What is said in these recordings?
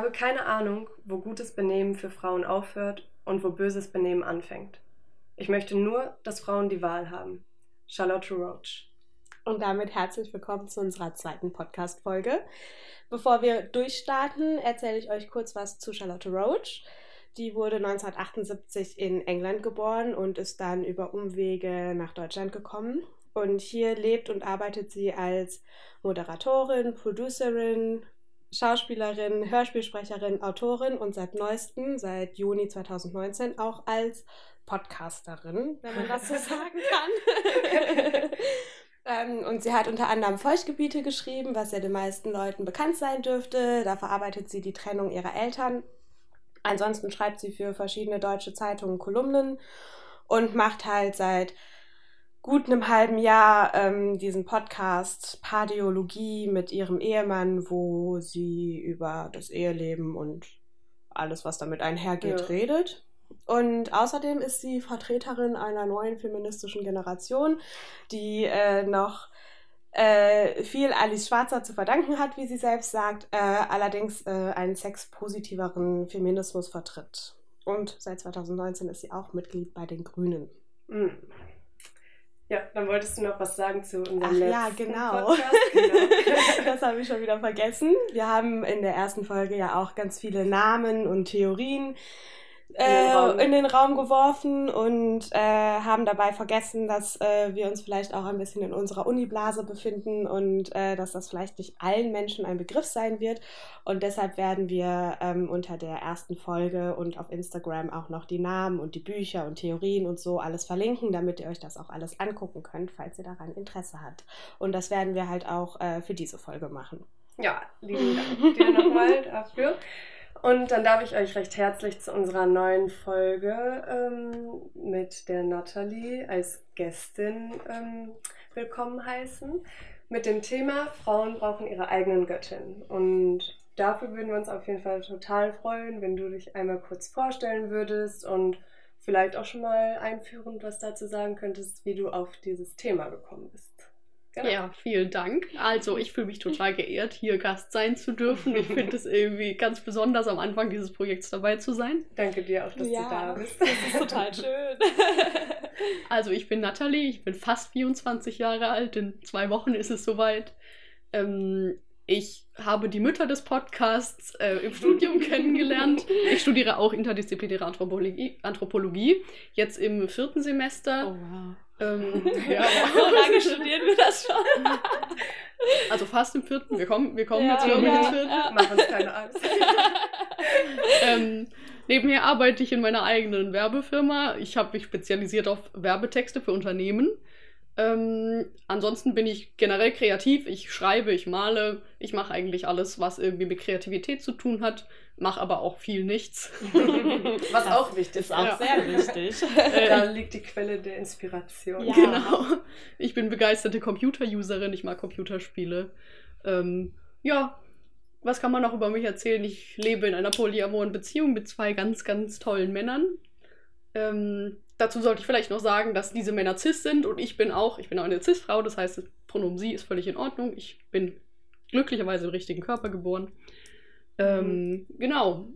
Habe keine Ahnung, wo gutes Benehmen für Frauen aufhört und wo böses Benehmen anfängt. Ich möchte nur, dass Frauen die Wahl haben. Charlotte Roach. Und damit herzlich willkommen zu unserer zweiten Podcast-Folge. Bevor wir durchstarten, erzähle ich euch kurz was zu Charlotte Roach. Die wurde 1978 in England geboren und ist dann über Umwege nach Deutschland gekommen. Und hier lebt und arbeitet sie als Moderatorin, Producerin, Schauspielerin, Hörspielsprecherin, Autorin und seit neuestem, seit Juni 2019, auch als Podcasterin, wenn man das so sagen kann. ähm, und sie hat unter anderem Feuchtgebiete geschrieben, was ja den meisten Leuten bekannt sein dürfte. Da verarbeitet sie die Trennung ihrer Eltern. Ansonsten schreibt sie für verschiedene deutsche Zeitungen Kolumnen und macht halt seit gut einem halben Jahr ähm, diesen Podcast Pardiologie mit ihrem Ehemann, wo sie über das Eheleben und alles, was damit einhergeht, ja. redet. Und außerdem ist sie Vertreterin einer neuen feministischen Generation, die äh, noch äh, viel Alice Schwarzer zu verdanken hat, wie sie selbst sagt, äh, allerdings äh, einen sexpositiveren Feminismus vertritt. Und seit 2019 ist sie auch Mitglied bei den Grünen. Mhm. Ja, dann wolltest du noch was sagen zu unserem Ach, letzten ja, genau. Podcast. genau. das habe ich schon wieder vergessen. Wir haben in der ersten Folge ja auch ganz viele Namen und Theorien äh, in den Raum geworfen und äh, haben dabei vergessen, dass äh, wir uns vielleicht auch ein bisschen in unserer Uniblase befinden und äh, dass das vielleicht nicht allen Menschen ein Begriff sein wird. Und deshalb werden wir ähm, unter der ersten Folge und auf Instagram auch noch die Namen und die Bücher und Theorien und so alles verlinken, damit ihr euch das auch alles angucken könnt, falls ihr daran Interesse habt. Und das werden wir halt auch äh, für diese Folge machen. Ja, lieben Dank dir nochmal dafür. Und dann darf ich euch recht herzlich zu unserer neuen Folge ähm, mit der Natalie als Gästin ähm, willkommen heißen. Mit dem Thema Frauen brauchen ihre eigenen Göttin. Und dafür würden wir uns auf jeden Fall total freuen, wenn du dich einmal kurz vorstellen würdest und vielleicht auch schon mal einführend was dazu sagen könntest, wie du auf dieses Thema gekommen bist. Genau. Ja, vielen Dank. Also, ich fühle mich total geehrt, hier Gast sein zu dürfen. Ich finde es irgendwie ganz besonders, am Anfang dieses Projekts dabei zu sein. Danke dir auch, dass ja, du da bist. Das ist total schön. Also, ich bin Nathalie, ich bin fast 24 Jahre alt. In zwei Wochen ist es soweit. Ähm, ich habe die Mütter des Podcasts äh, im Studium kennengelernt. Ich studiere auch interdisziplinäre Anthropologie, Anthropologie jetzt im vierten Semester. Oh, wow. Ähm, ja, so lange studieren wir das schon. Also fast im vierten. Wir kommen, wir kommen ja, jetzt, glaube ich, ins vierten. Ja. Mach uns keine Angst. ähm, nebenher arbeite ich in meiner eigenen Werbefirma. Ich habe mich spezialisiert auf Werbetexte für Unternehmen. Ähm, ansonsten bin ich generell kreativ. Ich schreibe, ich male, ich mache eigentlich alles, was irgendwie mit Kreativität zu tun hat, mache aber auch viel nichts. was auch wichtig ist. Auch ja. sehr wichtig. Äh, da liegt die Quelle der Inspiration. Ja. Genau. Ich bin begeisterte Computer-Userin, ich mag Computerspiele. Ähm, ja, was kann man noch über mich erzählen? Ich lebe in einer polyamoren Beziehung mit zwei ganz, ganz tollen Männern. Ähm, Dazu sollte ich vielleicht noch sagen, dass diese Männer cis sind und ich bin auch, ich bin auch eine cis-Frau, das heißt, das Pronomen sie ist völlig in Ordnung. Ich bin glücklicherweise im richtigen Körper geboren. Ähm, mhm. Genau,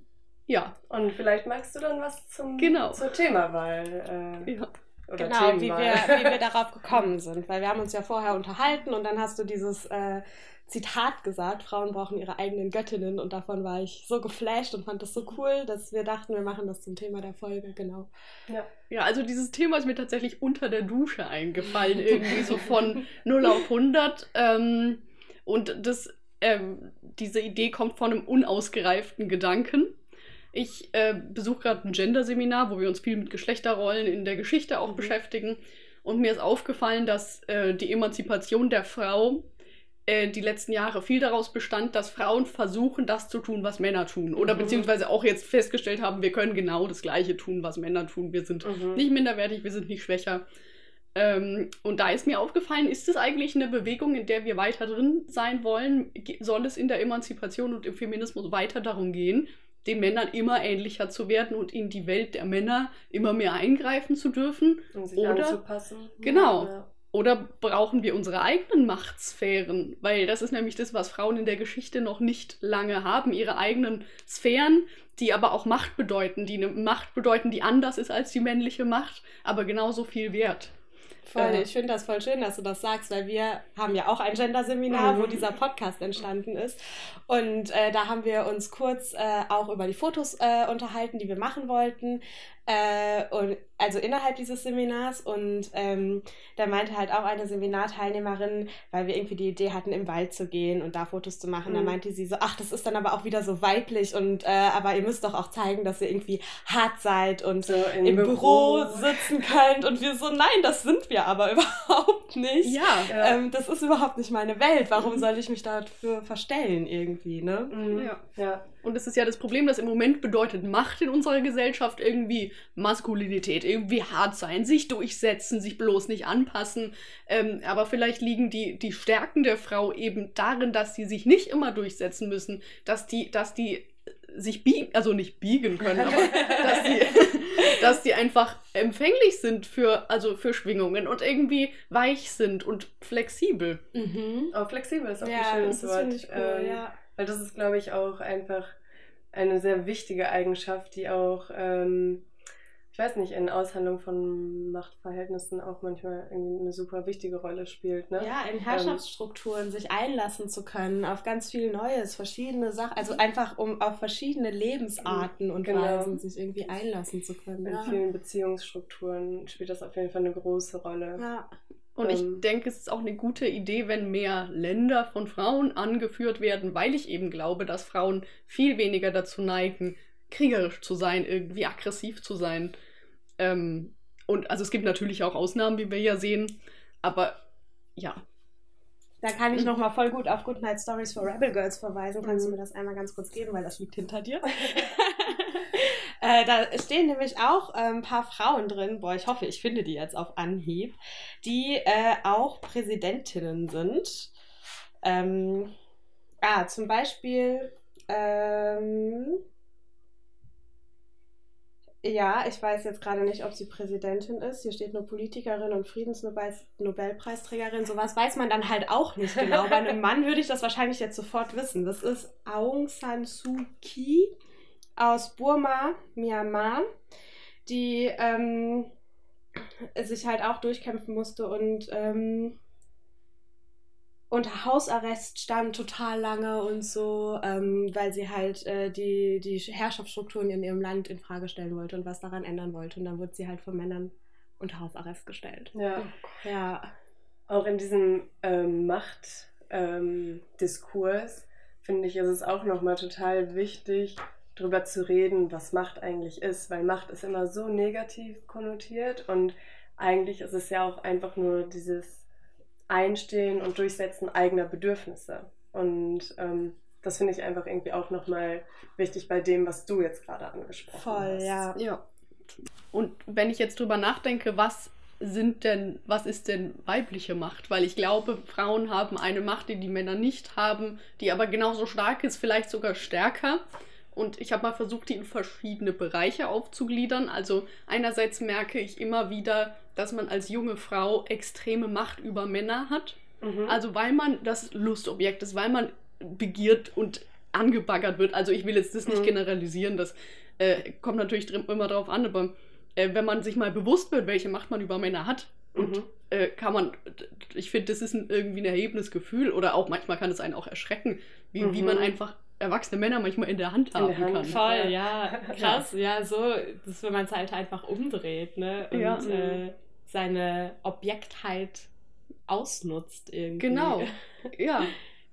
ja. Und vielleicht magst du dann was zum, genau. zur Themawahl. Äh, ja. genau, wie wir, wie wir darauf gekommen sind. Weil wir haben uns ja vorher unterhalten und dann hast du dieses äh, Zitat gesagt, Frauen brauchen ihre eigenen Göttinnen und davon war ich so geflasht und fand das so cool, dass wir dachten, wir machen das zum Thema der Folge, genau. Ja, ja also dieses Thema ist mir tatsächlich unter der Dusche eingefallen, irgendwie so von 0 auf 100 ähm, und das, ähm, diese Idee kommt von einem unausgereiften Gedanken. Ich äh, besuche gerade ein Gender-Seminar, wo wir uns viel mit Geschlechterrollen in der Geschichte auch mhm. beschäftigen. Und mir ist aufgefallen, dass äh, die Emanzipation der Frau äh, die letzten Jahre viel daraus bestand, dass Frauen versuchen, das zu tun, was Männer tun. Oder mhm. beziehungsweise auch jetzt festgestellt haben, wir können genau das Gleiche tun, was Männer tun. Wir sind mhm. nicht minderwertig, wir sind nicht schwächer. Ähm, und da ist mir aufgefallen, ist es eigentlich eine Bewegung, in der wir weiter drin sein wollen? Soll es in der Emanzipation und im Feminismus weiter darum gehen, den Männern immer ähnlicher zu werden und in die Welt der Männer immer mehr eingreifen zu dürfen? Und sich Oder, anzupassen. Genau. Ja. oder brauchen wir unsere eigenen Machtsphären? Weil das ist nämlich das, was Frauen in der Geschichte noch nicht lange haben. Ihre eigenen Sphären, die aber auch Macht bedeuten, die eine Macht bedeuten, die anders ist als die männliche Macht, aber genauso viel wert. Voll, ich finde das voll schön, dass du das sagst, weil wir haben ja auch ein Gender-Seminar, mhm. wo dieser Podcast entstanden ist. Und äh, da haben wir uns kurz äh, auch über die Fotos äh, unterhalten, die wir machen wollten. Äh, und also innerhalb dieses Seminars und ähm, da meinte halt auch eine Seminarteilnehmerin, weil wir irgendwie die Idee hatten, im Wald zu gehen und da Fotos zu machen, mhm. da meinte sie so, ach, das ist dann aber auch wieder so weiblich und äh, aber ihr müsst doch auch zeigen, dass ihr irgendwie hart seid und so im Büro. Büro. sitzen könnt und wir so, nein, das sind wir aber überhaupt nicht. Ja. Ähm, das ist überhaupt nicht meine Welt. Warum mhm. soll ich mich dafür verstellen irgendwie, ne? Mhm. Ja. ja. Und es ist ja das Problem, dass im Moment bedeutet Macht in unserer Gesellschaft irgendwie Maskulinität, irgendwie hart sein, sich durchsetzen, sich bloß nicht anpassen. Ähm, aber vielleicht liegen die, die Stärken der Frau eben darin, dass sie sich nicht immer durchsetzen müssen, dass die, dass die sich biegen, also nicht biegen können, aber dass die, dass die einfach empfänglich sind für, also für Schwingungen und irgendwie weich sind und flexibel. Mhm. Auch flexibel ist auch ja, ein schönes Wort. Cool, ähm, ja. Weil das ist, glaube ich, auch einfach eine sehr wichtige Eigenschaft, die auch, ähm, ich weiß nicht, in Aushandlung von Machtverhältnissen auch manchmal eine super wichtige Rolle spielt. Ne? Ja, in Herrschaftsstrukturen ähm, sich einlassen zu können auf ganz viel Neues, verschiedene Sachen, also einfach um auf verschiedene Lebensarten und genau. Weisen sich irgendwie einlassen zu können. In ja. vielen Beziehungsstrukturen spielt das auf jeden Fall eine große Rolle. Ja. Und ich ähm. denke, es ist auch eine gute Idee, wenn mehr Länder von Frauen angeführt werden, weil ich eben glaube, dass Frauen viel weniger dazu neigen, kriegerisch zu sein, irgendwie aggressiv zu sein. Ähm, und also es gibt natürlich auch Ausnahmen, wie wir ja sehen, aber ja. Da kann ich nochmal voll gut auf Good Night Stories for Rebel Girls verweisen. Kannst du mhm. mir das einmal ganz kurz geben, weil das liegt hinter dir? Äh, da stehen nämlich auch äh, ein paar Frauen drin, boah, ich hoffe, ich finde die jetzt auf Anhieb, die äh, auch Präsidentinnen sind. Ähm, ah, zum Beispiel, ähm, ja, ich weiß jetzt gerade nicht, ob sie Präsidentin ist. Hier steht nur Politikerin und Friedensnobelpreisträgerin. Sowas weiß man dann halt auch nicht genau. Bei einem Mann würde ich das wahrscheinlich jetzt sofort wissen. Das ist Aung San Suu Kyi aus Burma, Myanmar, die ähm, sich halt auch durchkämpfen musste und ähm, unter Hausarrest stand total lange und so, ähm, weil sie halt äh, die, die Herrschaftsstrukturen in ihrem Land in Frage stellen wollte und was daran ändern wollte. Und dann wurde sie halt von Männern unter Hausarrest gestellt. Ja. ja. Auch in diesem ähm, Machtdiskurs, ähm, finde ich, ist es auch nochmal total wichtig, drüber zu reden, was Macht eigentlich ist, weil Macht ist immer so negativ konnotiert und eigentlich ist es ja auch einfach nur dieses Einstehen und Durchsetzen eigener Bedürfnisse. Und ähm, das finde ich einfach irgendwie auch nochmal wichtig bei dem, was du jetzt gerade angesprochen Voll, hast. Voll, ja. ja. Und wenn ich jetzt drüber nachdenke, was sind denn, was ist denn weibliche Macht? Weil ich glaube, Frauen haben eine Macht, die die Männer nicht haben, die aber genauso stark ist, vielleicht sogar stärker. Und ich habe mal versucht, die in verschiedene Bereiche aufzugliedern. Also einerseits merke ich immer wieder, dass man als junge Frau extreme Macht über Männer hat. Mhm. Also weil man das Lustobjekt ist, weil man begiert und angebaggert wird. Also ich will jetzt das nicht mhm. generalisieren, das äh, kommt natürlich immer darauf an, aber äh, wenn man sich mal bewusst wird, welche Macht man über Männer hat, und mhm. äh, kann man, ich finde, das ist ein, irgendwie ein erhebendes Gefühl oder auch manchmal kann es einen auch erschrecken, wie, mhm. wie man einfach erwachsene Männer manchmal in der Hand haben der Hand. kann. Voll, ja. Krass, ja, so, das ist, wenn man es halt einfach umdreht, ne? Und ja. äh, seine Objektheit ausnutzt irgendwie. Genau, ja.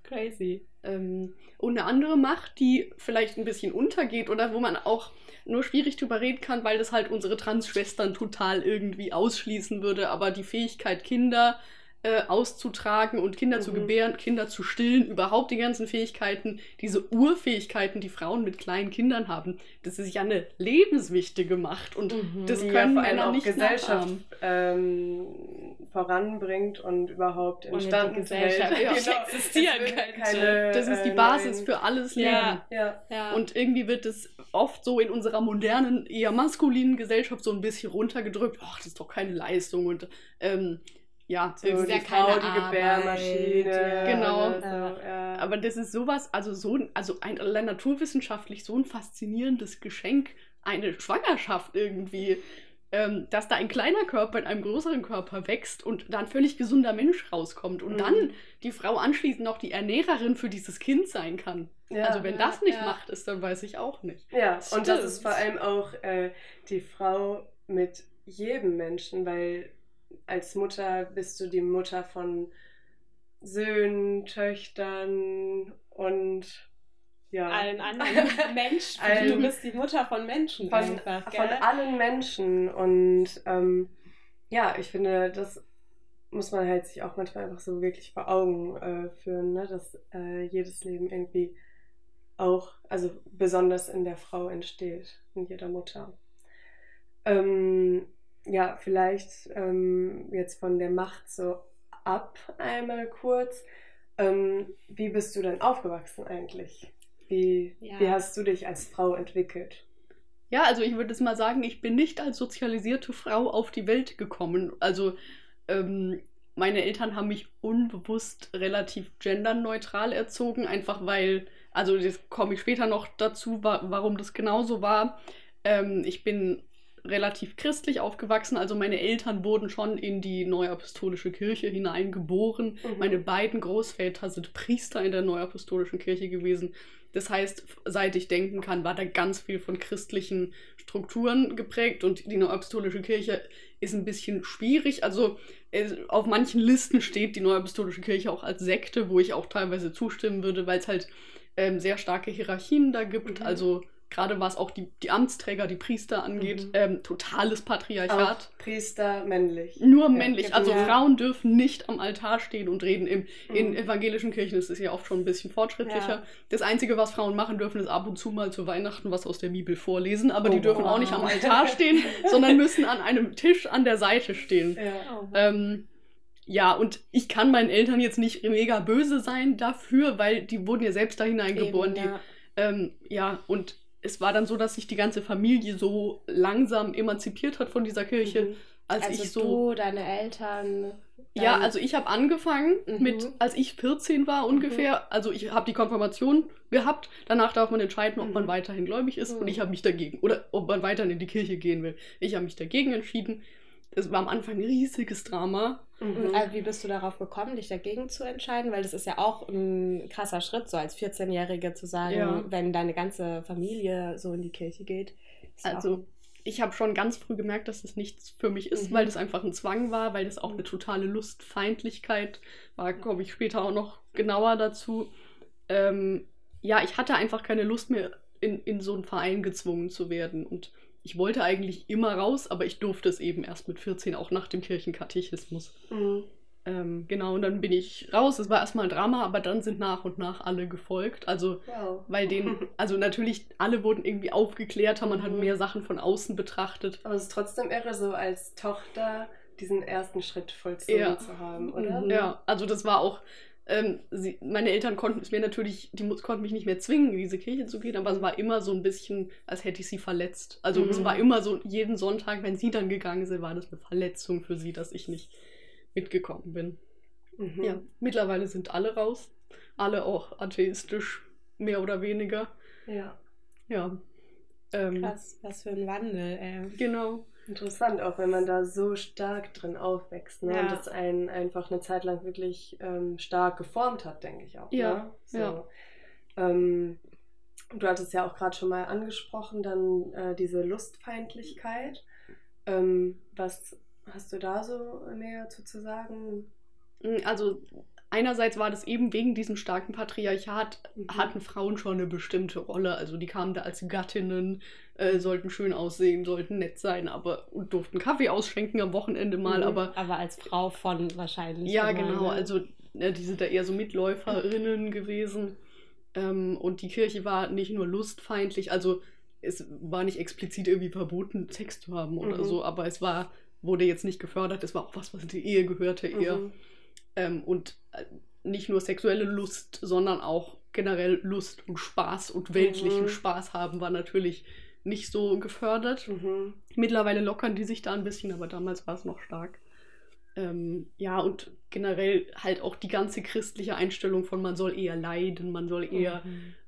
Crazy. Ähm, und eine andere Macht, die vielleicht ein bisschen untergeht oder wo man auch nur schwierig drüber reden kann, weil das halt unsere Trans-Schwestern total irgendwie ausschließen würde, aber die Fähigkeit, Kinder äh, auszutragen und Kinder mhm. zu gebären, Kinder zu stillen, überhaupt die ganzen Fähigkeiten, diese Urfähigkeiten, die Frauen mit kleinen Kindern haben, das ist ja eine lebenswichtige Macht und mhm. das können ja, Männer nicht Gesellschaft ähm, voranbringt und überhaupt entstanden Gesellschaft ja, genau. existieren könnte. das ist die äh, Basis nein. für alles Leben. Ja, ja. Und irgendwie wird es oft so in unserer modernen, eher maskulinen Gesellschaft so ein bisschen runtergedrückt. Ach, das ist doch keine Leistung und ähm, ja, So, die ja Frau, keine die Gebärmaschine. ja. Genau. So, ja. Aber das ist sowas, also so ein, also ein allein naturwissenschaftlich so ein faszinierendes Geschenk, eine Schwangerschaft irgendwie, ähm, dass da ein kleiner Körper in einem größeren Körper wächst und da ein völlig gesunder Mensch rauskommt und Mhm. dann die Frau anschließend noch die Ernährerin für dieses Kind sein kann. Ja. also wenn ja, das nicht ja. macht ist, dann weiß ich auch nicht. Ja, und das ist Stimmt. vor allem auch äh, die Frau mit jedem Menschen, weil als Mutter bist du die Mutter von Söhnen, Töchtern und ja. Allen anderen Menschen. Allen- du bist die Mutter von Menschen von, einfach, von gell? allen Menschen. Und ähm, ja, ich finde, das muss man halt sich auch manchmal einfach so wirklich vor Augen äh, führen, ne? dass äh, jedes Leben irgendwie auch, also besonders in der Frau entsteht, in jeder Mutter. Ähm, ja, vielleicht ähm, jetzt von der Macht so ab einmal kurz. Ähm, wie bist du denn aufgewachsen eigentlich? Wie, Ja. wie hast du dich als Frau entwickelt? Ja, also ich würde es mal sagen, ich bin nicht als sozialisierte Frau auf die Welt gekommen. Also ähm, meine Eltern haben mich unbewusst relativ genderneutral erzogen, einfach weil, also das komme ich später noch dazu, wa warum das genauso war. Ähm, ich bin relativ christlich aufgewachsen, also meine Eltern wurden schon in die Neuapostolische Kirche hineingeboren. Mhm. Meine beiden Großväter sind Priester in der Neuapostolischen Kirche gewesen. Das heißt, seit ich denken kann, war da ganz viel von christlichen Strukturen geprägt und die Neuapostolische Kirche ist ein bisschen schwierig. Also auf manchen Listen steht die Neuapostolische Kirche auch als Sekte, wo ich auch teilweise zustimmen würde, weil es halt ähm, sehr starke Hierarchien da gibt. Mhm. Also gerade was auch die, die Amtsträger, die Priester angeht, Mhm. ähm, totales Patriarchat. Auch Priester männlich. Nur männlich. Also ja. Frauen dürfen nicht am Altar stehen und reden. Im, in Mhm. evangelischen Kirchen ist es ja oft schon ein bisschen fortschrittlicher. Ja. Das Einzige, was Frauen machen dürfen, ist ab und zu mal zu Weihnachten was aus der Bibel vorlesen. Aber die Oh, dürfen wow. auch nicht am Altar stehen, sondern müssen an einem Tisch an der Seite stehen. Ja. Oh, Ähm, ja, und ich kann meinen Eltern jetzt nicht mega böse sein dafür, weil die wurden ja selbst da hineingeboren. Eben, die, ja. ähm, ja, und es war dann so, dass sich die ganze Familie so langsam emanzipiert hat von dieser Kirche, Mhm. als Also ich so. du, deine Eltern. Ja, dein- also ich habe angefangen Mhm. mit, als ich 14 war ungefähr. Also ich habe die Konfirmation gehabt. Danach darf man entscheiden, ob Mhm. man weiterhin gläubig ist. Und Mhm. ich habe mich dagegen, oder ob man weiterhin in die Kirche gehen will. Ich habe mich dagegen entschieden. Es war am Anfang ein riesiges Drama. Mhm. Also wie bist du darauf gekommen, dich dagegen zu entscheiden? Weil das ist ja auch ein krasser Schritt, so als 14-Jährige zu sagen, Ja. wenn deine ganze Familie so in die Kirche geht. Also ich habe schon ganz früh gemerkt, dass das nichts für mich ist, Mhm. weil das einfach ein Zwang war, weil das auch eine totale Lustfeindlichkeit war. Komme ich später auch noch genauer dazu. Ähm, ja, ich hatte einfach keine Lust mehr, in, in so einen Verein gezwungen zu werden. Und ich wollte eigentlich immer raus, aber ich durfte es eben erst mit 14, auch nach dem Kirchenkatechismus. Mhm. Ähm, genau, und dann bin ich raus. Es war erstmal ein Drama, aber dann sind nach und nach alle gefolgt. Also Wow. weil den, also natürlich, alle wurden irgendwie aufgeklärter, man hat Mhm. mehr Sachen von außen betrachtet. Aber es ist trotzdem irre, so als Tochter diesen ersten Schritt vollzogen Ja. zu haben, oder? Mhm. Ja, also das war auch, ähm, sie, meine Eltern konnten es mir natürlich, die konnten mich nicht mehr zwingen, in diese Kirche zu gehen, aber es war immer so ein bisschen, als hätte ich sie verletzt. Also es Mhm. war immer so, jeden Sonntag, wenn sie dann gegangen sind, war das eine Verletzung für sie, dass ich nicht mitgekommen bin. Mhm. Ja, mittlerweile sind alle raus, alle auch atheistisch, mehr oder weniger. ja. Ja. Ähm, Krass, was für ein Wandel, ey. Genau. Interessant, auch wenn man da so stark drin aufwächst ne? Ja. und das einen einfach eine Zeit lang wirklich ähm, stark geformt hat, denke ich auch. Ja, ne? so. ja. Ähm, du hattest ja auch gerade schon mal angesprochen, dann äh, diese Lustfeindlichkeit. Ähm, was hast du da so näher zu, zu sagen? Mm, Also einerseits war das eben wegen diesem starken Patriarchat, Mhm. hatten Frauen schon eine bestimmte Rolle. Also die kamen da als Gattinnen, äh, sollten schön aussehen, sollten nett sein, aber und durften Kaffee ausschenken am Wochenende mal, Mhm. aber Aber als Frau von wahrscheinlich. ja, immer, genau, ne? also äh, die sind da eher so Mitläuferinnen gewesen. Ähm, und die Kirche war nicht nur lustfeindlich, also es war nicht explizit irgendwie verboten, Sex zu haben oder Mhm. so, aber es war, wurde jetzt nicht gefördert, es war auch was, was in die Ehe gehörte eher. Mhm. Ähm, und äh, nicht nur sexuelle Lust, sondern auch generell Lust und Spaß und weltlichen Mhm. Spaß haben war natürlich nicht so gefördert. Mhm. Mittlerweile lockern die sich da ein bisschen, aber damals war es noch stark. Ähm, ja, und generell halt auch die ganze christliche Einstellung von man soll eher leiden, man soll eher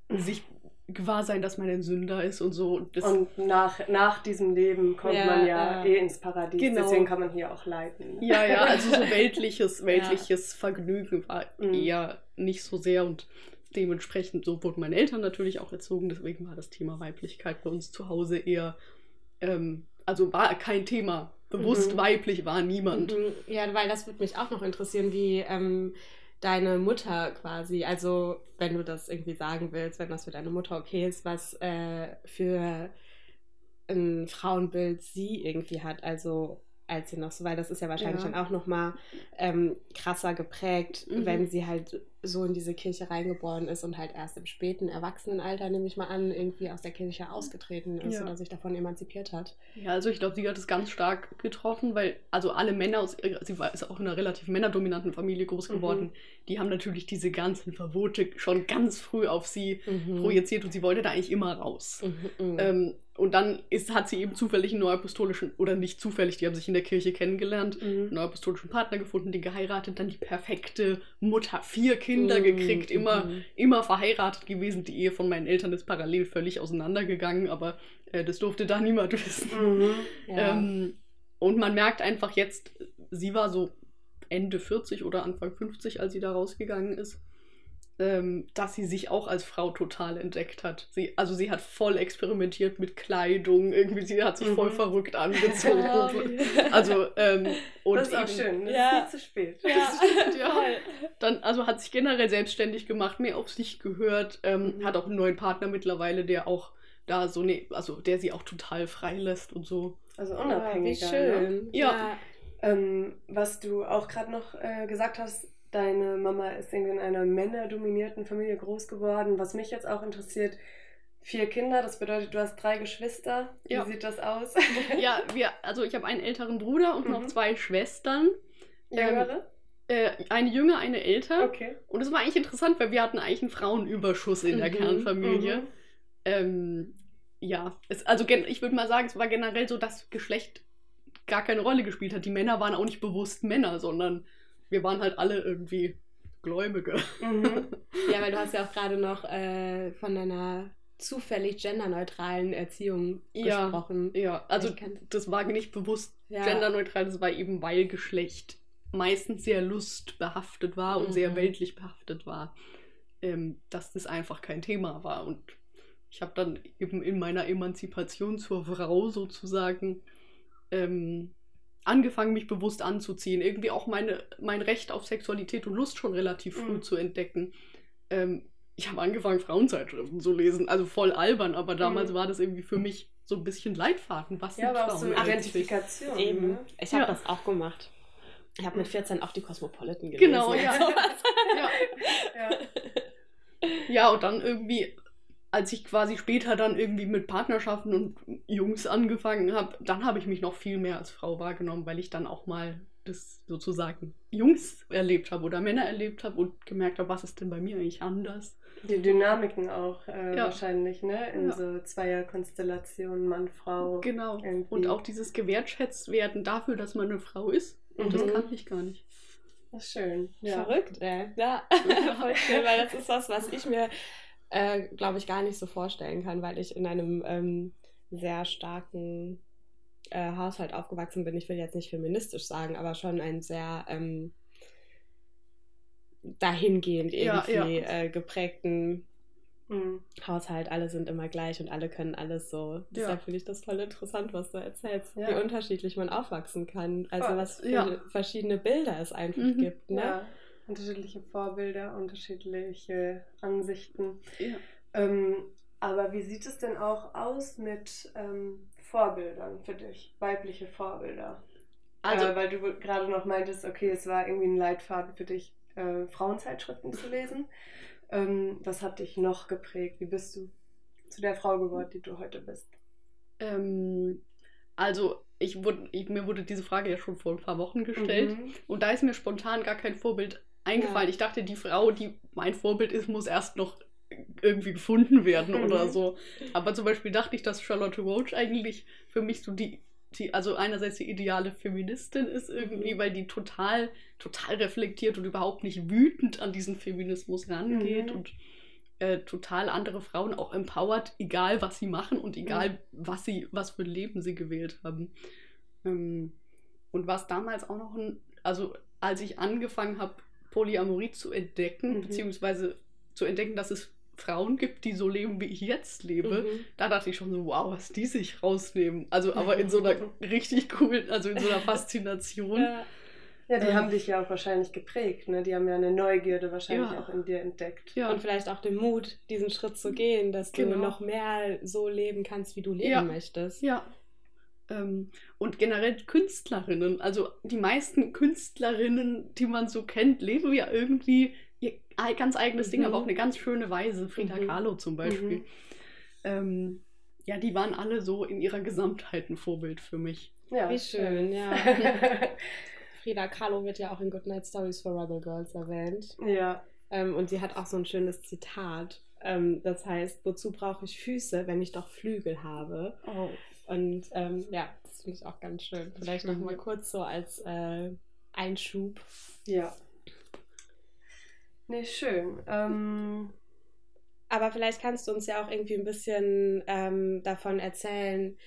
Mhm. sich gewahr sein, dass man ein Sünder ist und so. Und Und nach, nach diesem Leben kommt Ja, man ja ja. eh ins Paradies. Genau. Deswegen kann man hier auch leiden. ne? ja, ja, also so weltliches, weltliches Vergnügen war Mhm. eher nicht so sehr und dementsprechend, so wurden meine Eltern natürlich auch erzogen, deswegen war das Thema Weiblichkeit bei uns zu Hause eher, ähm, also war kein Thema. Bewusst Mhm. weiblich war niemand. Mhm. Ja, weil das würde mich auch noch interessieren, wie ähm, deine Mutter quasi, also wenn du das irgendwie sagen willst, wenn das für deine Mutter okay ist, was äh, für ein Frauenbild sie irgendwie hat, also als sie noch so, weil das ist ja wahrscheinlich Ja. dann auch nochmal ähm, krasser geprägt, Mhm. wenn sie halt so in diese Kirche reingeboren ist und halt erst im späten Erwachsenenalter, nehme ich mal an, irgendwie aus der Kirche ausgetreten ist Ja. oder sich davon emanzipiert hat. Ja, also ich glaube, sie hat es ganz stark getroffen, weil also alle Männer aus ihrer, sie war, ist auch in einer relativ männerdominanten Familie groß Mhm. geworden, die haben natürlich diese ganzen Verbote schon ganz früh auf sie Mhm. projiziert und sie wollte da eigentlich immer raus. Mhm, mhm. Ähm, und dann ist, hat sie eben zufällig einen neuapostolischen, oder nicht zufällig, die haben sich in der Kirche kennengelernt, einen Mhm. neuapostolischen Partner gefunden, den geheiratet, dann die perfekte Mutter, vier Kinder Mhm, gekriegt, immer, mhm. immer verheiratet gewesen. Die Ehe von meinen Eltern ist parallel völlig auseinandergegangen, aber äh, das durfte da niemand wissen. Mhm. Ja. Ähm, und man merkt einfach jetzt, sie war so Ende 40 oder Anfang 50, als sie da rausgegangen ist, ähm, dass sie sich auch als Frau total entdeckt hat. Sie, also sie hat voll experimentiert mit Kleidung, irgendwie, sie hat sich voll Mhm. verrückt angezogen. also, ähm, und das ist auch eben- schön. Das Ja. ist nie zu spät. Ja, Ja. voll. Dann, also hat sich generell selbstständig gemacht, mehr auf sich gehört, ähm, Mhm. hat auch einen neuen Partner mittlerweile, der auch da so, ne, also der sie auch total frei lässt und so. Also Oh, unabhängiger. wie Ne? schön. Ja. Ähm, was du auch gerade noch äh, gesagt hast, deine Mama ist irgendwie in einer männerdominierten Familie groß geworden. Was mich jetzt auch interessiert, vier Kinder, das bedeutet, du hast drei Geschwister. Wie Ja. sieht das aus? Ja, wir, also ich habe einen älteren Bruder und noch Mhm. zwei Schwestern. Jüngere? Äh, eine jünger, eine älter. Okay. Und es war eigentlich interessant, weil wir hatten eigentlich einen Frauenüberschuss in der Mhm, Kernfamilie. Mhm. Ähm, ja, es, also ich würde mal sagen, es war generell so, dass Geschlecht gar keine Rolle gespielt hat. Die Männer waren auch nicht bewusst Männer, sondern wir waren halt alle irgendwie Gläubige. Mhm. Ja, weil du hast ja auch gerade noch äh, von deiner zufällig genderneutralen Erziehung Ja. gesprochen. Ja, also das war nicht bewusst Ja. genderneutral, das war eben, weil Geschlecht meistens sehr lustbehaftet war und Mhm. sehr weltlich behaftet war, ähm, dass das einfach kein Thema war. Und ich habe dann eben in meiner Emanzipation zur Frau sozusagen ähm, angefangen, mich bewusst anzuziehen. Irgendwie auch meine, mein Recht auf Sexualität und Lust schon relativ früh Mhm. zu entdecken. Ähm, ich habe angefangen, Frauenzeitschriften zu lesen. Also voll albern, aber damals Mhm. war das irgendwie für mich so ein bisschen Leitfaden. Was Ja, aber auch so? Identifikation. Eben. Ne? Ich habe Ja. das auch gemacht. Ich habe mit 14 auch die Cosmopolitan gelesen. Genau, ja. ja. Ja. Ja, und dann irgendwie, als ich quasi später dann irgendwie mit Partnerschaften und Jungs angefangen habe, dann habe ich mich noch viel mehr als Frau wahrgenommen, weil ich dann auch mal das sozusagen Jungs erlebt habe oder Männer erlebt habe und gemerkt habe, was ist denn bei mir eigentlich anders? Die Dynamiken auch äh, Ja. wahrscheinlich, ne? In Ja. so Zweierkonstellationen, Mann, Frau. Genau. Irgendwie. Und auch dieses gewertschätzt werden dafür, dass man eine Frau ist. Und das Mhm. kannte ich gar nicht. Das ist schön. Ja. Verrückt, ey. Ja, voll schön, weil das ist was, was ich mir, äh, glaube ich, gar nicht so vorstellen kann, weil ich in einem ähm, sehr starken äh, Haushalt aufgewachsen bin. Ich will jetzt nicht feministisch sagen, aber schon ein sehr ähm, dahingehend Ja, irgendwie ja. Äh, geprägten Mhm. Haushalt. Alle sind immer gleich und alle können alles so. Ja. Deshalb finde ich das voll interessant, was du erzählst, Ja. wie unterschiedlich man aufwachsen kann. Also was für Ja. verschiedene Bilder es einfach Mhm. gibt. Ne? Unterschiedliche Vorbilder, unterschiedliche Ansichten. Ja. Ähm, aber wie sieht es denn auch aus mit ähm, Vorbildern für dich? Weibliche Vorbilder? Also, äh, weil du gerade noch meintest, okay, es war irgendwie ein Leitfaden für dich, äh, Frauenzeitschriften zu lesen. Ähm, was hat dich noch geprägt? Wie bist du zu der Frau geworden, die du heute bist? ähm, also ich wurde, ich, mir wurde diese Frage ja schon vor ein paar Wochen gestellt. Mhm. Und da ist mir spontan gar kein Vorbild eingefallen. Ja. Ich dachte, die Frau, die mein Vorbild ist, muss erst noch irgendwie gefunden werden Mhm. oder so. Aber zum Beispiel dachte ich, dass Charlotte Roach eigentlich für mich so die die, also einerseits die ideale Feministin ist irgendwie, Mhm. weil die total, total reflektiert und überhaupt nicht wütend an diesen Feminismus rangeht Mhm. und äh, total andere Frauen auch empowert, egal was sie machen und egal Mhm. was sie, was für ein Leben sie gewählt haben. Ähm, und was damals auch noch ein, also als ich angefangen habe, Polyamorie zu entdecken, Mhm. beziehungsweise zu entdecken, dass es Frauen gibt, die so leben, wie ich jetzt lebe, Mhm. da dachte ich schon so, wow, was die sich rausnehmen. Also aber in so einer richtig coolen, also in so einer Faszination. Ja. Ja, die Ähm. haben dich ja auch wahrscheinlich geprägt, ne? Die haben ja eine Neugierde wahrscheinlich Ja. auch in dir entdeckt. Ja, Und vielleicht auch den Mut, diesen Schritt zu gehen, dass du Genau. noch mehr so leben kannst, wie du leben Ja. möchtest. ja. Ähm, und generell Künstlerinnen, also die meisten Künstlerinnen, die man so kennt, leben ja irgendwie ihr ganz eigenes Ding, Mhm. aber auf eine ganz schöne Weise. Frida Mhm. Kahlo zum Beispiel. Mhm. Ähm, ja, die waren alle so in ihrer Gesamtheit ein Vorbild für mich. Ja, Wie schön, ja. ja. Frida Kahlo wird ja auch in Goodnight Stories for Rebel Girls erwähnt. ja. Ähm, und sie hat auch so ein schönes Zitat. Ähm, das heißt, wozu brauche ich Füße, wenn ich doch Flügel habe? Oh. Und ähm, ja, das finde ich auch ganz schön. Vielleicht noch mal kurz so als äh, Einschub. Ja. Nee, schön. Ähm, Aber vielleicht kannst du uns ja auch irgendwie ein bisschen ähm, davon erzählen,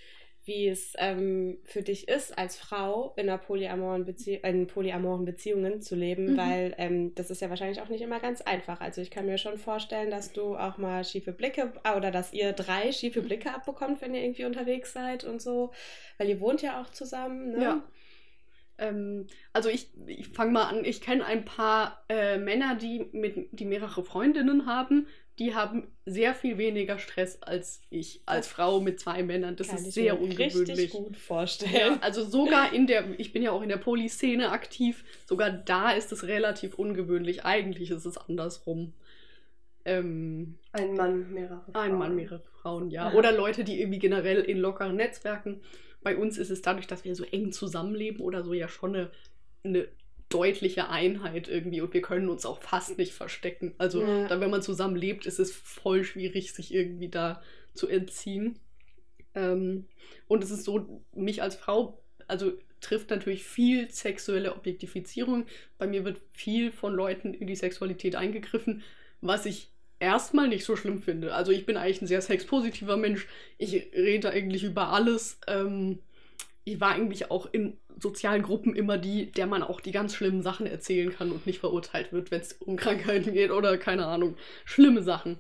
wie es ähm, für dich ist, als Frau in, einer polyamoren Bezie in polyamoren Beziehungen zu leben, Mhm. weil ähm, das ist ja wahrscheinlich auch nicht immer ganz einfach. Also ich kann mir schon vorstellen, dass du auch mal schiefe Blicke ah, oder dass ihr drei schiefe Blicke abbekommt, wenn ihr irgendwie unterwegs seid und so, weil ihr wohnt ja auch zusammen. Ne? Ja. Ähm, also ich, ich fange mal an, ich kenne ein paar äh, Männer, die, mit, die mehrere Freundinnen haben. Die haben sehr viel weniger Stress als ich, als Frau mit zwei Männern. Das kann ist ich sehr mir ungewöhnlich. richtig gut vorstellen. Ja, also sogar in der, ich bin ja auch in der Polyszene aktiv, sogar da ist es relativ ungewöhnlich. Eigentlich ist es andersrum. Ähm, ein Mann, mehrere Frauen. ein Mann, mehrere Frauen, ja. Ja. Oder Leute, die irgendwie generell in lockeren Netzwerken. Bei uns ist es dadurch, dass wir so eng zusammenleben oder so, ja schon eine, eine deutliche Einheit irgendwie und wir können uns auch fast nicht verstecken. Also, Ja. da, wenn man zusammen lebt, ist es voll schwierig, sich irgendwie da zu entziehen. Ähm, und es ist so, mich als Frau, also trifft natürlich viel sexuelle Objektifizierung. Bei mir wird viel von Leuten in die Sexualität eingegriffen, was ich erstmal nicht so schlimm finde. Also ich bin eigentlich ein sehr sexpositiver Mensch. Ich rede eigentlich über alles. Ähm, ich war eigentlich auch in sozialen Gruppen immer die, der man auch die ganz schlimmen Sachen erzählen kann und nicht verurteilt wird, wenn es um Krankheiten geht oder keine Ahnung, schlimme Sachen.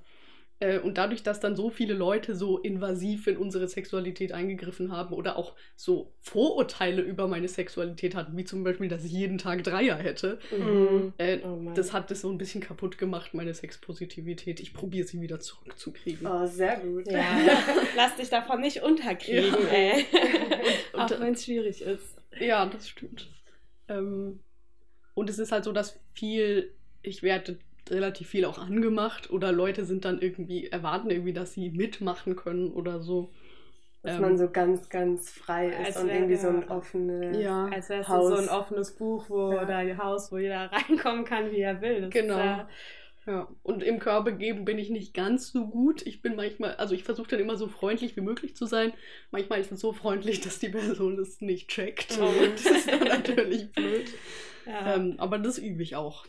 Äh, und dadurch, dass dann so viele Leute so invasiv in unsere Sexualität eingegriffen haben oder auch so Vorurteile über meine Sexualität hatten, wie zum Beispiel, dass ich jeden Tag Dreier hätte, Mhm. äh, Oh das hat das so ein bisschen kaputt gemacht, meine Sexpositivität. Ich probiere sie wieder zurückzukriegen. Oh, sehr gut. Ja, lass dich davon nicht unterkriegen, Ja. ey. Und- Auch wenn es schwierig ist. Ja, das stimmt. Ähm, und es ist halt so, dass viel, ich werde relativ viel auch angemacht oder Leute sind dann irgendwie, erwarten irgendwie, dass sie mitmachen können oder so. Dass Ähm, man so ganz, ganz frei ist Als und wär- irgendwie so ein offenes. Ja, Als wäre es so ein offenes Buch, wo Ja. oder ein Haus, wo jeder reinkommen kann, wie er will. Das Genau. Ist, ja, ja. Und im Körper geben bin ich nicht ganz so gut. Ich bin manchmal, also ich versuche dann immer so freundlich wie möglich zu sein. Manchmal ist es so freundlich, dass die Person es nicht checkt. Mhm. Das ist dann natürlich blöd. ja. Ähm, aber das übe ich auch.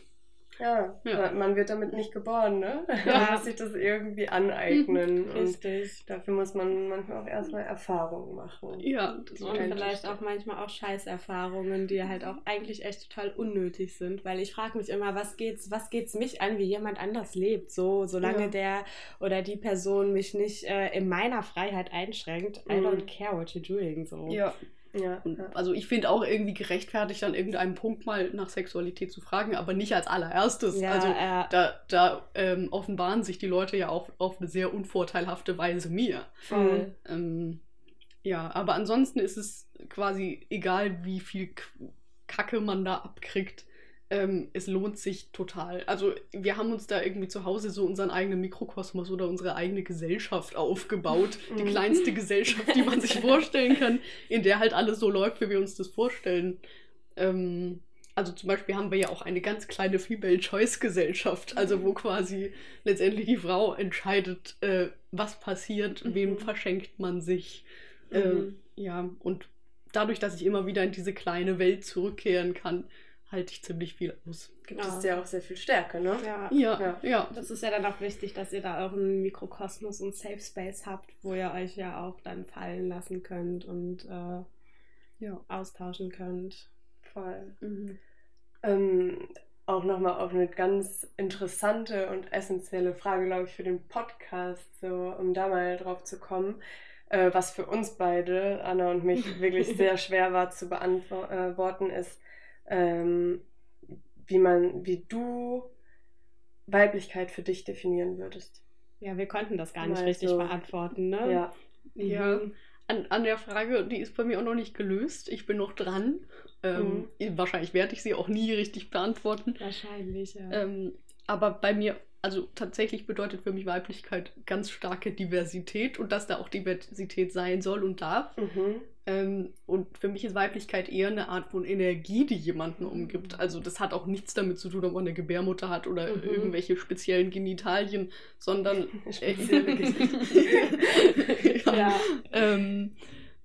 Ja, Ja. man wird damit nicht geboren, ne? Ja. Man muss sich das irgendwie aneignen. und richtig. dafür muss man manchmal auch erstmal Erfahrungen machen. Ja, das Und vielleicht auch manchmal auch Scheißerfahrungen, die halt auch eigentlich echt total unnötig sind, weil ich frage mich immer, was geht's, was geht's mich an, wie jemand anders lebt, so solange Ja. der oder die Person mich nicht äh, in meiner Freiheit einschränkt. I Mhm. don't care what you're doing, so. Ja. Ja, Und, ja. Also ich finde auch irgendwie gerechtfertigt, an irgendeinem Punkt mal nach Sexualität zu fragen, aber nicht als allererstes. Ja, also da, da ähm, offenbaren sich die Leute ja auch auf eine sehr unvorteilhafte Weise mir. voll. Ähm, ja, aber ansonsten ist es quasi egal, wie viel Kacke man da abkriegt. Ähm, es lohnt sich total. Also wir haben uns da irgendwie zu Hause so unseren eigenen Mikrokosmos oder unsere eigene Gesellschaft aufgebaut. Die Mhm. kleinste Gesellschaft, die man sich vorstellen kann, in der halt alles so läuft, wie wir uns das vorstellen. Ähm, also zum Beispiel haben wir ja auch eine ganz kleine Female Choice Gesellschaft, also wo quasi letztendlich die Frau entscheidet, äh, was passiert, wem Mhm. verschenkt man sich. Äh, Mhm. ja, und dadurch, dass ich immer wieder in diese kleine Welt zurückkehren kann, halte ich ziemlich viel aus. Gibt es ja auch sehr viel Stärke, ne? Ja. Ja, Ja. ja. Das ist ja dann auch wichtig, dass ihr da euren Mikrokosmos und Safe Space habt, wo ihr euch ja auch dann fallen lassen könnt und äh, ja. austauschen könnt. Voll. Mhm. Ähm, auch nochmal auf eine ganz interessante und essentielle Frage, glaube ich, für den Podcast, so um da mal drauf zu kommen, äh, was für uns beide, Anna und mich, wirklich sehr schwer war zu beantworten, ist, ähm, wie man, wie du Weiblichkeit für dich definieren würdest. Ja, wir konnten das gar nicht Mal richtig beantworten, ne? Ja. Ja. Mhm. An, an der Frage, die ist bei mir auch noch nicht gelöst. Ich bin noch dran. Ähm, Wahrscheinlich werde ich sie auch nie richtig beantworten. Wahrscheinlich, ja. Ähm, aber bei mir, also tatsächlich bedeutet für mich Weiblichkeit ganz starke Diversität und dass da auch Diversität sein soll und darf. Mhm. Ähm, und für mich ist Weiblichkeit eher eine Art von Energie, die jemanden umgibt. Also das hat auch nichts damit zu tun, ob man eine Gebärmutter hat oder Mhm. irgendwelche speziellen Genitalien, sondern Spezielle ja, ja. ähm,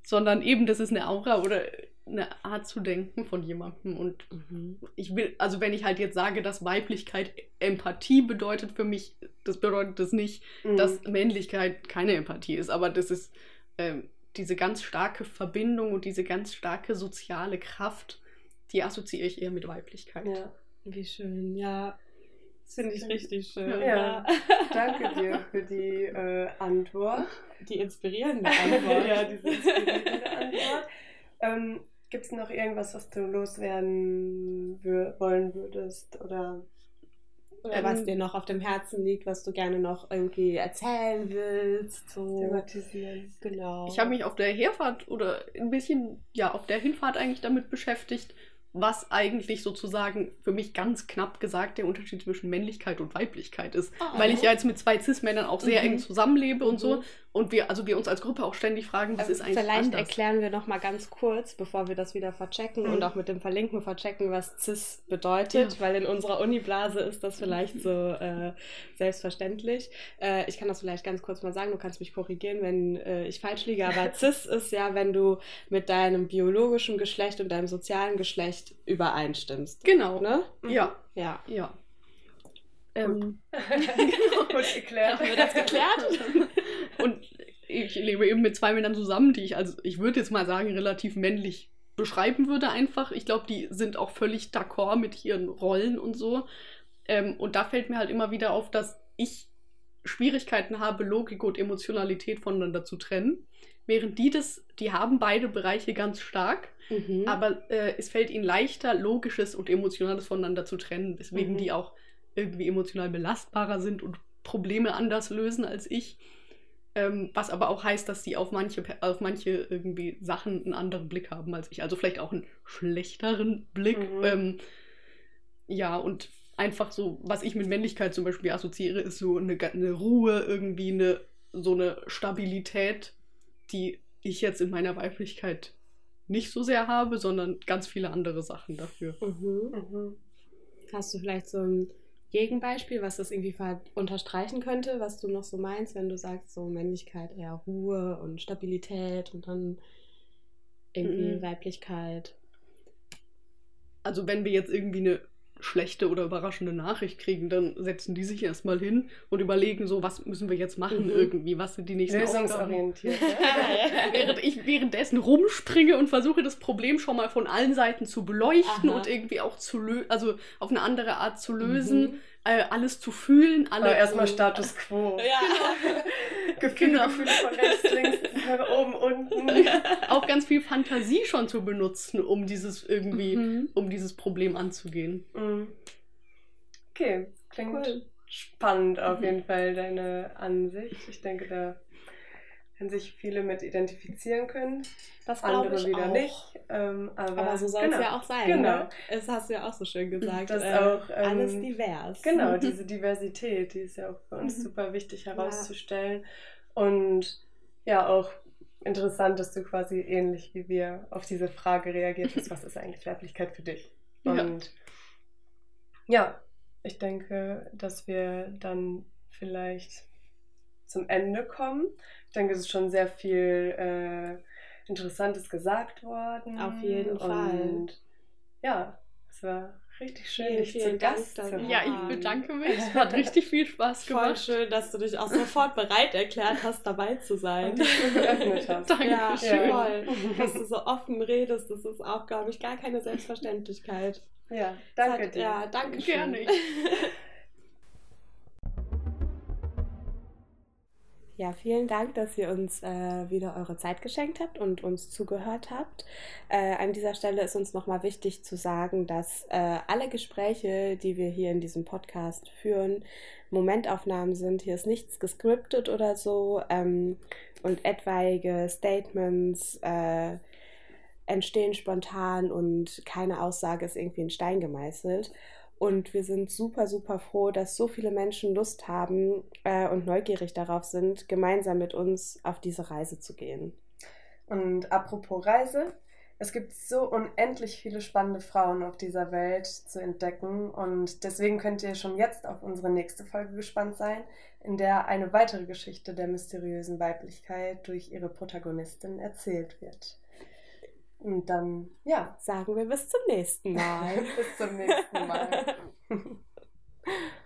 sondern eben, das ist eine Aura oder eine Art zu denken von jemandem. Und Mhm. ich will, also wenn ich halt jetzt sage, dass Weiblichkeit Empathie bedeutet für mich, das bedeutet das nicht, Mhm. dass Männlichkeit keine Empathie ist, aber das ist ähm, diese ganz starke Verbindung und diese ganz starke soziale Kraft, die assoziiere ich eher mit Weiblichkeit. ja. Wie schön, ja. Das finde ich richtig schön. Ja. Danke dir für die äh, Antwort. Die inspirierende Antwort. ja, diese inspirierende Antwort. Ähm, Gibt es noch irgendwas, was du loswerden wollen würdest? Oder Oder Ähm, was dir noch auf dem Herzen liegt, was du gerne noch irgendwie erzählen willst. So. thematisieren? Genau. Ich habe mich auf der Herfahrt oder ein bisschen, ja, auf der Hinfahrt eigentlich damit beschäftigt, was eigentlich sozusagen für mich ganz knapp gesagt der Unterschied zwischen Männlichkeit und Weiblichkeit ist. Ah. Weil ich ja jetzt mit zwei Cis-Männern auch sehr Mhm. eng zusammenlebe und so. Mhm. Und wir, also wir uns als Gruppe auch ständig fragen, was ist eigentlich Vielleicht erklären wir noch mal ganz kurz, bevor wir das wieder verchecken Mhm. und auch mit dem Verlinken verchecken, was CIS bedeutet, Ja. weil in unserer Uni-Blase ist das vielleicht so äh, selbstverständlich. Äh, ich kann das vielleicht ganz kurz mal sagen, du kannst mich korrigieren, wenn äh, ich falsch liege, aber CIS ist ja, wenn du mit deinem biologischen Geschlecht und deinem sozialen Geschlecht übereinstimmst. Genau. Ne? Ja, Ja. ja. Ähm, Gut geklärt. Haben wir das geklärt? und ich lebe eben mit zwei Männern zusammen, die ich, also ich würde jetzt mal sagen, relativ männlich beschreiben würde einfach. Ich glaube, die sind auch völlig d'accord mit ihren Rollen und so. Ähm, und da fällt mir halt immer wieder auf, dass ich Schwierigkeiten habe, Logik und Emotionalität voneinander zu trennen. Während die das, die haben beide Bereiche ganz stark, Mhm. aber äh, es fällt ihnen leichter, Logisches und Emotionales voneinander zu trennen, weswegen Mhm. die auch irgendwie emotional belastbarer sind und Probleme anders lösen als ich. Ähm, was aber auch heißt, dass die auf manche, auf manche irgendwie Sachen einen anderen Blick haben als ich. Also vielleicht auch einen schlechteren Blick. Mhm. Ähm, ja, und einfach so, was ich mit Männlichkeit zum Beispiel assoziiere, ist so eine, eine Ruhe, irgendwie eine, so eine Stabilität, die ich jetzt in meiner Weiblichkeit nicht so sehr habe, sondern ganz viele andere Sachen dafür. Mhm. Mhm. Hast du vielleicht so ein Gegenbeispiel, was das irgendwie unterstreichen könnte, was du noch so meinst, wenn du sagst, so Männlichkeit eher Ruhe und Stabilität und dann irgendwie Mhm. Weiblichkeit? Also wenn wir jetzt irgendwie eine schlechte oder überraschende Nachricht kriegen, dann setzen die sich erstmal hin und überlegen so, was müssen wir jetzt machen Mhm. irgendwie, was sind die nächsten. Lösungsorientiert. Während ich währenddessen rumspringe und versuche, das Problem schon mal von allen Seiten zu beleuchten Aha. und irgendwie auch zu lösen, also auf eine andere Art zu lösen, Mhm. Äh, alles zu fühlen, alle Aber erstmal Status Quo. Ja. Gefühle, Genau. Gefühle von rechts, links, oben, unten. auch ganz viel Fantasie schon zu benutzen, um dieses irgendwie, Mhm. um dieses Problem anzugehen. Mhm. Okay, klingt Cool. spannend auf Mhm. jeden Fall deine Ansicht. Ich denke, da können sich viele mit identifizieren können, Das andere ich wieder auch. nicht. Ähm, aber, Aber so soll genau, es ja auch sein. Genau. Ne? Das hast du ja auch so schön gesagt. Das äh, auch, ähm, alles divers. Genau, diese Diversität, die ist ja auch für uns Mhm. super wichtig herauszustellen. Und ja, auch interessant, dass du quasi ähnlich wie wir auf diese Frage reagiert hast, was ist eigentlich Weiblichkeit für dich? Ja. Und ja, ich denke, dass wir dann vielleicht zum Ende kommen. Ich denke, es ist schon sehr viel äh, Interessantes gesagt worden. Auf jeden und, Fall. Ja, es war richtig schön, Vielen, dich vielen zu Gast zu haben. Ja, ich bedanke mich. Es hat richtig viel Spaß Voll gemacht. schön, dass du dich auch sofort bereit erklärt hast, dabei zu sein. Und dich so geöffnet hast. Danke. Ja, Dankeschön. voll. Dass du so offen redest, das ist auch, glaube ich, gar keine Selbstverständlichkeit. Ja, danke hat, dir. Ja, danke schön. Gerne. Ja, vielen Dank, dass ihr uns äh, wieder eure Zeit geschenkt habt und uns zugehört habt. Äh, an dieser Stelle ist uns nochmal wichtig zu sagen, dass äh, alle Gespräche, die wir hier in diesem Podcast führen, Momentaufnahmen sind. Hier ist nichts gescriptet oder so. Ähm, und etwaige Statements äh, entstehen spontan und keine Aussage ist irgendwie in Stein gemeißelt. Und wir sind super, super froh, dass so viele Menschen Lust haben äh, und neugierig darauf sind, gemeinsam mit uns auf diese Reise zu gehen. Und apropos Reise, es gibt so unendlich viele spannende Frauen auf dieser Welt zu entdecken und deswegen könnt ihr schon jetzt auf unsere nächste Folge gespannt sein, in der eine weitere Geschichte der mysteriösen Weiblichkeit durch ihre Protagonistin erzählt wird. Und dann, ja. Sagen wir bis zum nächsten Mal. bis zum nächsten Mal.